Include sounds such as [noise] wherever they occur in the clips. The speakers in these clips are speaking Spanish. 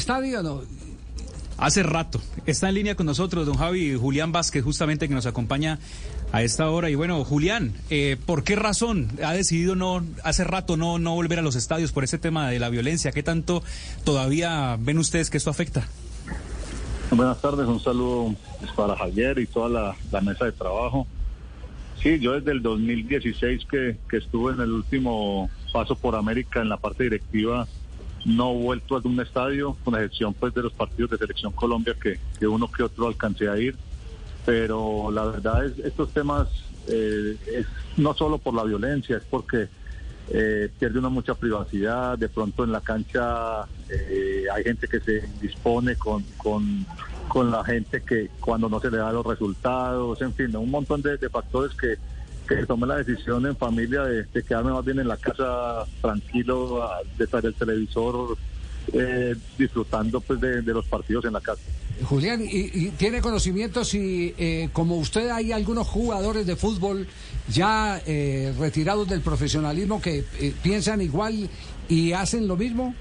¿Estadio no? Hace rato. Está en línea con nosotros don Javi Julián Vázquez, justamente que nos acompaña a esta hora. Y bueno, Julián, eh, ¿por qué razón ha decidido no hace rato no, no volver a los estadios por ese tema de la violencia? ¿Qué tanto todavía ven ustedes que esto afecta? Buenas tardes, un saludo para Javier y toda la, la mesa de trabajo. Sí, yo desde el 2016 que, que estuve en el último paso por América en la parte directiva, no vuelto a algún estadio, con excepción pues de los partidos de Selección Colombia que, que uno que otro alcancé a ir. Pero la verdad es, estos temas eh, es no solo por la violencia, es porque eh, pierde una mucha privacidad, de pronto en la cancha eh, hay gente que se dispone con, con, con, la gente que cuando no se le da los resultados, en fin, un montón de, de factores que, que tome la decisión en familia de, de, quedarme más bien en la casa tranquilo, de estar el televisor eh, disfrutando pues de, de, los partidos en la casa. Julián, ¿y, y tiene conocimiento si eh, como usted hay algunos jugadores de fútbol ya eh, retirados del profesionalismo que eh, piensan igual y hacen lo mismo?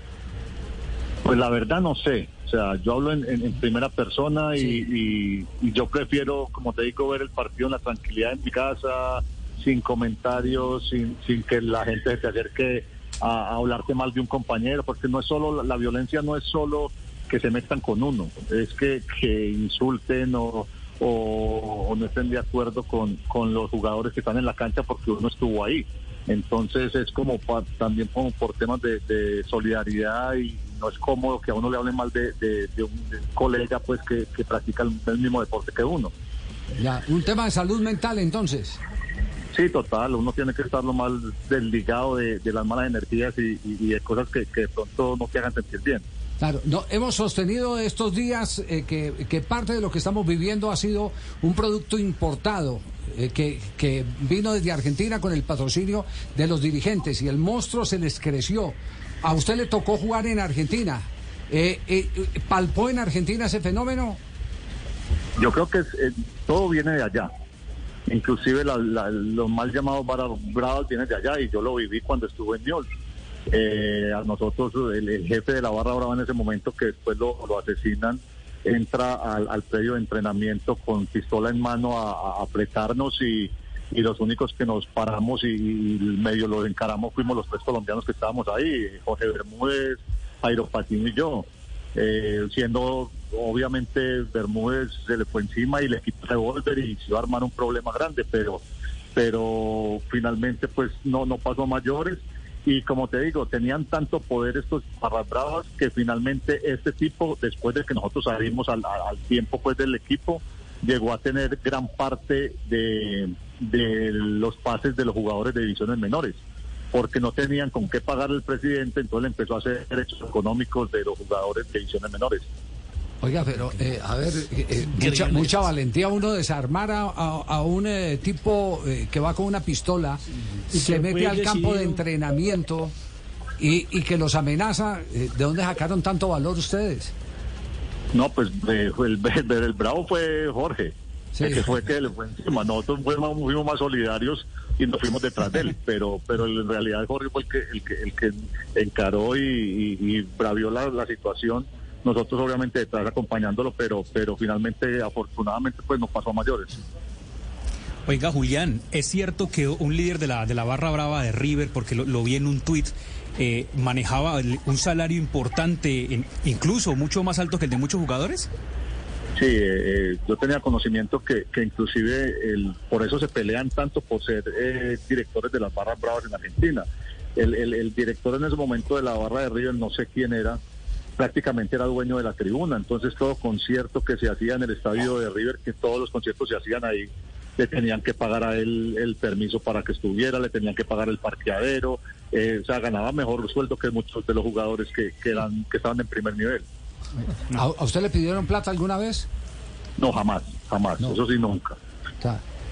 Pues la verdad no sé. O sea, yo hablo en, en, en primera persona y, sí. y, y, yo prefiero, como te digo, ver el partido en la tranquilidad en mi casa, sin comentarios, sin, sin que la gente se acerque a, a, hablarte mal de un compañero, porque no es solo, la, violencia no es solo que se metan con uno, es que, que insulten o, o, no estén de acuerdo con, con los jugadores que están en la cancha porque uno estuvo ahí. Entonces es como pa, también como por temas de, solidaridad y no es cómodo que a uno le hable mal de, de, un, colega pues que, que practica el, el, mismo deporte que uno. Ya, un tema de salud mental entonces. Sí, total, uno tiene que estar lo más desligado de, las malas energías y, y, y de cosas que, que, de pronto no te hagan sentir bien. Claro, no, hemos sostenido estos días eh, que, que, parte de lo que estamos viviendo ha sido un producto importado eh, que, que, vino desde Argentina con el patrocinio de los dirigentes y el monstruo se les creció. A usted le tocó jugar en Argentina. Eh, ¿Palpó en Argentina ese fenómeno? Yo creo que todo viene de allá. Inclusive la, la, los mal llamados bravos vienen de allá y yo lo viví cuando estuve en Newell's. Eh, a nosotros, el, jefe de la barra brava en ese momento, que después lo, lo asesinan, entra al, predio de entrenamiento con pistola en mano a, apretarnos y, los únicos que nos paramos y, y, medio los encaramos fuimos los tres colombianos que estábamos ahí, Jorge Bermúdez, Jairo Patino y yo. Eh, siendo obviamente Bermúdez se le fue encima y le quitó el y se iba a armar un problema grande, pero pero finalmente pues no no pasó mayores. Y como te digo, tenían tanto poder estos bravas que finalmente este tipo, después de que nosotros salimos al, al tiempo pues del equipo, llegó a tener gran parte de, de los pases de los jugadores de divisiones menores porque no tenían con qué pagar el presidente, entonces empezó a hacer derechos económicos de los jugadores de divisiones menores. Oiga, pero eh, a ver, eh, mucha, mucha, valentía uno desarmar a, a, a un eh, tipo que va con una pistola y se, se mete al campo de entrenamiento y, y que los amenaza. ¿De dónde sacaron tanto valor ustedes? No, pues el, el, [laughs] el bravo fue Jorge. Sí. El que fue que le fue encima. Nosotros fuimos, fuimos más solidarios y nos fuimos detrás de él, [laughs] pero pero en realidad Jorge fue el que el que, el que encaró y, y, y bravió la, la situación nosotros obviamente detrás acompañándolo, pero, pero finalmente, afortunadamente, pues nos pasó a mayores. Oiga, Julián, ¿es cierto que un líder de la, de la barra brava de River, porque lo, lo vi en un tuit, eh, manejaba un salario importante, incluso mucho más alto que el de muchos jugadores? Sí, eh, yo tenía conocimiento que, que inclusive el, por eso se pelean tanto por ser eh, directores de las barras bravas en Argentina. El, el, el director en ese momento de la barra de River, no sé quién era, prácticamente era dueño de la tribuna, entonces todo concierto que se hacía en el estadio de River, que todos los conciertos se hacían ahí, le tenían que pagar a él el permiso para que estuviera, le tenían que pagar el parqueadero, eh, o sea, ganaba mejor sueldo que muchos de los jugadores que, que, eran, que estaban en primer nivel. ¿A, a usted le pidieron plata alguna vez? No, jamás, jamás, No. eso sí, nunca.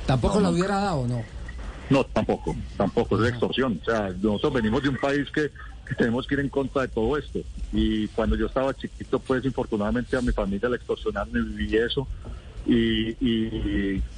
¿Tampoco No, la nunca. hubiera dado, no? No, tampoco, tampoco, es extorsión. O sea, nosotros venimos de un país que, que tenemos que ir en contra de todo esto. Y cuando yo estaba chiquito, pues infortunadamente a mi familia la extorsionaron y viví eso. Y, y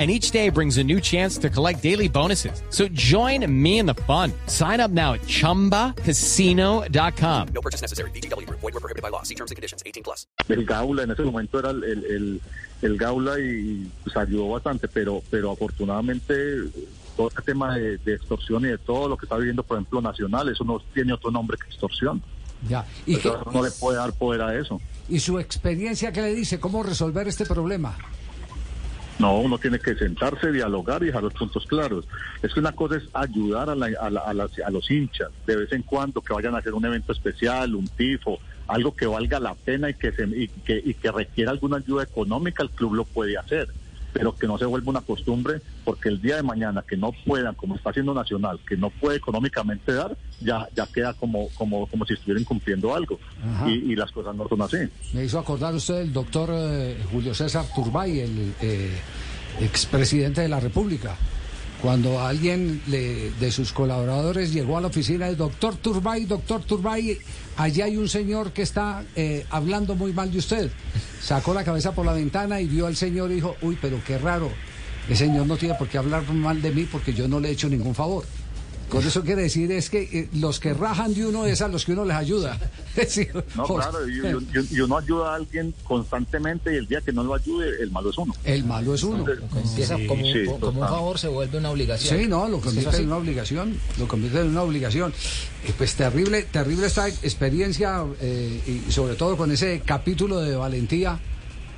And each day brings a new chance to collect daily bonuses. So join me in the fun. Sign up now at chumbacasino.com. No purchase necessary. Group. Void were prohibited by law. See terms and conditions. 18 plus. el Gaula en ese momento era el, el, el- el Gaula y pues, ayudó bastante, pero, pero afortunadamente todo este tema de, de extorsión y de todo lo que está viviendo, por ejemplo, Nacional, eso no tiene otro nombre que extorsión. Ya. ¿Y, Eso no le puede dar poder a eso. y su experiencia qué le dice? ¿Cómo resolver este problema? No, uno tiene que sentarse, dialogar y dejar los puntos claros. Es que una cosa es ayudar a, la- a la- los hinchas de vez en cuando que vayan a hacer un evento especial, un tifo, algo que valga la pena y que, se, y que, y que requiera alguna ayuda económica, el club lo puede hacer. Pero que no se vuelva una costumbre, porque el día de mañana que no puedan, como está haciendo Nacional, que no puede económicamente dar, ya, ya queda como, como, como si estuvieran cumpliendo algo. Y, y las cosas no son así. Me hizo acordar usted del doctor eh, Julio César Turbay, el eh, expresidente de la República. Cuando alguien le- de sus colaboradores llegó a la oficina del doctor Turbay, doctor Turbay, allá hay un señor que está eh, hablando muy mal de usted. Sacó la cabeza por la ventana y vio al señor y dijo, uy, pero qué raro, el señor no tiene por qué hablar mal de mí porque yo no le he hecho ningún favor. Con eso quiere decir es que eh, los que rajan de uno es a los que uno les ayuda. [laughs] Sí, No, claro, y, y- y uno ayuda a alguien constantemente y el día que no lo ayude, el malo es uno. El malo es uno. Empieza como, un, sí, como un total. favor, se vuelve una obligación. Sí, no, lo convierte en una obligación, lo convierte en una obligación. Eh, pues terrible, terrible esta experiencia eh, y sobre todo con ese capítulo de valentía.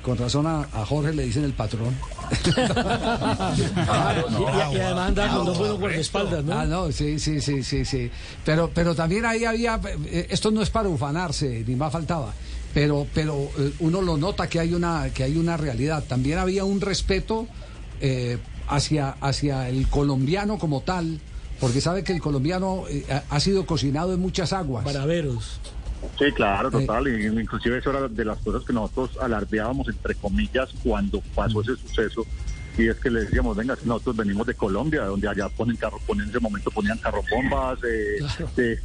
Con razón a, a Jorge le dicen el patrón. [laughs] y, y además anda con dos buenos guardaespaldas, ¿no? Ah, no, sí, sí, sí, sí, sí. Pero, pero también ahí había, eh, esto no es para ufanarse, ni más faltaba. Pero, pero eh, uno lo nota que hay una, que hay una realidad. También había un respeto eh, hacia, hacia el colombiano como tal, porque sabe que el colombiano eh, ha- sido cocinado en muchas aguas. Baraveros. Sí, claro, total. Y inclusive eso era de las cosas que nosotros alardeábamos, entre comillas, cuando pasó ese suceso. Y es que le decíamos, venga, si nosotros venimos de Colombia, donde allá ponen carro, ponen, en ese momento ponían carrobombas. Eh, eh,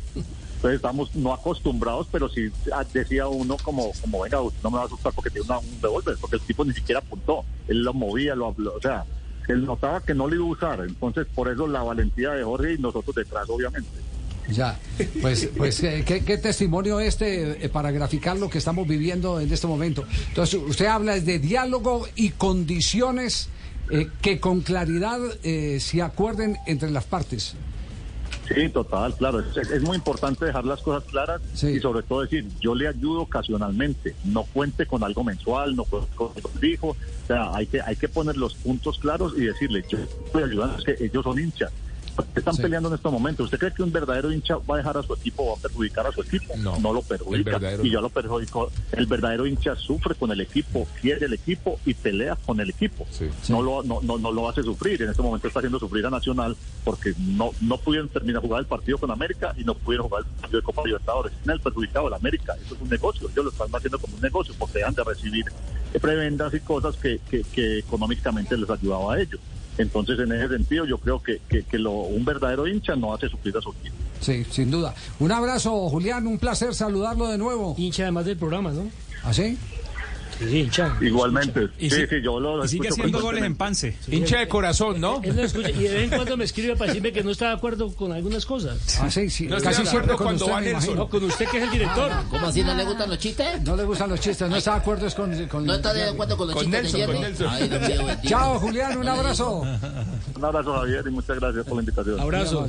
entonces estamos no acostumbrados, pero sí ah, decía uno como, como venga, usted no me va a asustar porque tiene una- un revólver, porque el tipo ni siquiera apuntó. Él lo movía, lo habló, o sea, él notaba que no lo iba a usar. Entonces, por eso la valentía de Jorge y nosotros detrás, obviamente. Ya, pues, pues eh, ¿qué, qué testimonio este eh, para graficar lo que estamos viviendo en este momento. Entonces, usted habla de diálogo y condiciones eh, que con claridad eh, se acuerden entre las partes. Sí, total, claro. Es, es muy importante dejar las cosas claras Sí. y sobre todo decir, yo le ayudo ocasionalmente, no cuente con algo mensual, no cuente con algo fijo. O sea, hay que, hay que poner los puntos claros y decirle, yo estoy ayudando, es que ellos son hinchas. Están Sí. peleando en estos momentos. ¿Usted cree que un verdadero hincha va a dejar a su equipo o va a perjudicar a su equipo? No, lo el perjudica. Y no. yo lo perjudico. El verdadero hincha sufre con el equipo, quiere el equipo y pelea con el equipo. Sí. No, lo, no, no, no lo hace sufrir. En este momento está haciendo sufrir a Nacional porque no, no pudieron terminar jugar el partido con América y no pudieron jugar el partido de Copa Libertadores. En el perjudicado el América. Eso es un negocio. Ellos lo están haciendo como un negocio porque dejan de recibir eh, prebendas y cosas que, que, que económicamente les ayudaba a ellos. Entonces, en ese sentido, yo creo que, que, que lo, un verdadero hincha no hace sufrir a su equipo. Sí, sin duda. Un abrazo, Julián, un placer saludarlo de nuevo. Hincha además del programa, ¿no? ¿Así? Sí, hincha. Igualmente. Sí, sí, yo lo Y sigue haciendo goles en. Pance. Hincha de corazón, ¿no? Él lo escucha y de vez en cuando me escribe para decirme que no está de acuerdo con algunas cosas. Ah, sí, sí. No Casi de acuerdo cuando usted, va Nelson. No, con usted que es el director. ¿Cómo así no le gustan los chistes? No le gustan los chistes, no está de acuerdo es con... con- ¿No está de acuerdo con los Con chistes Nelson, de. Ay, mío. Chao, Julián, un abrazo. Un abrazo, Javier, y muchas gracias por la invitación. Abrazo.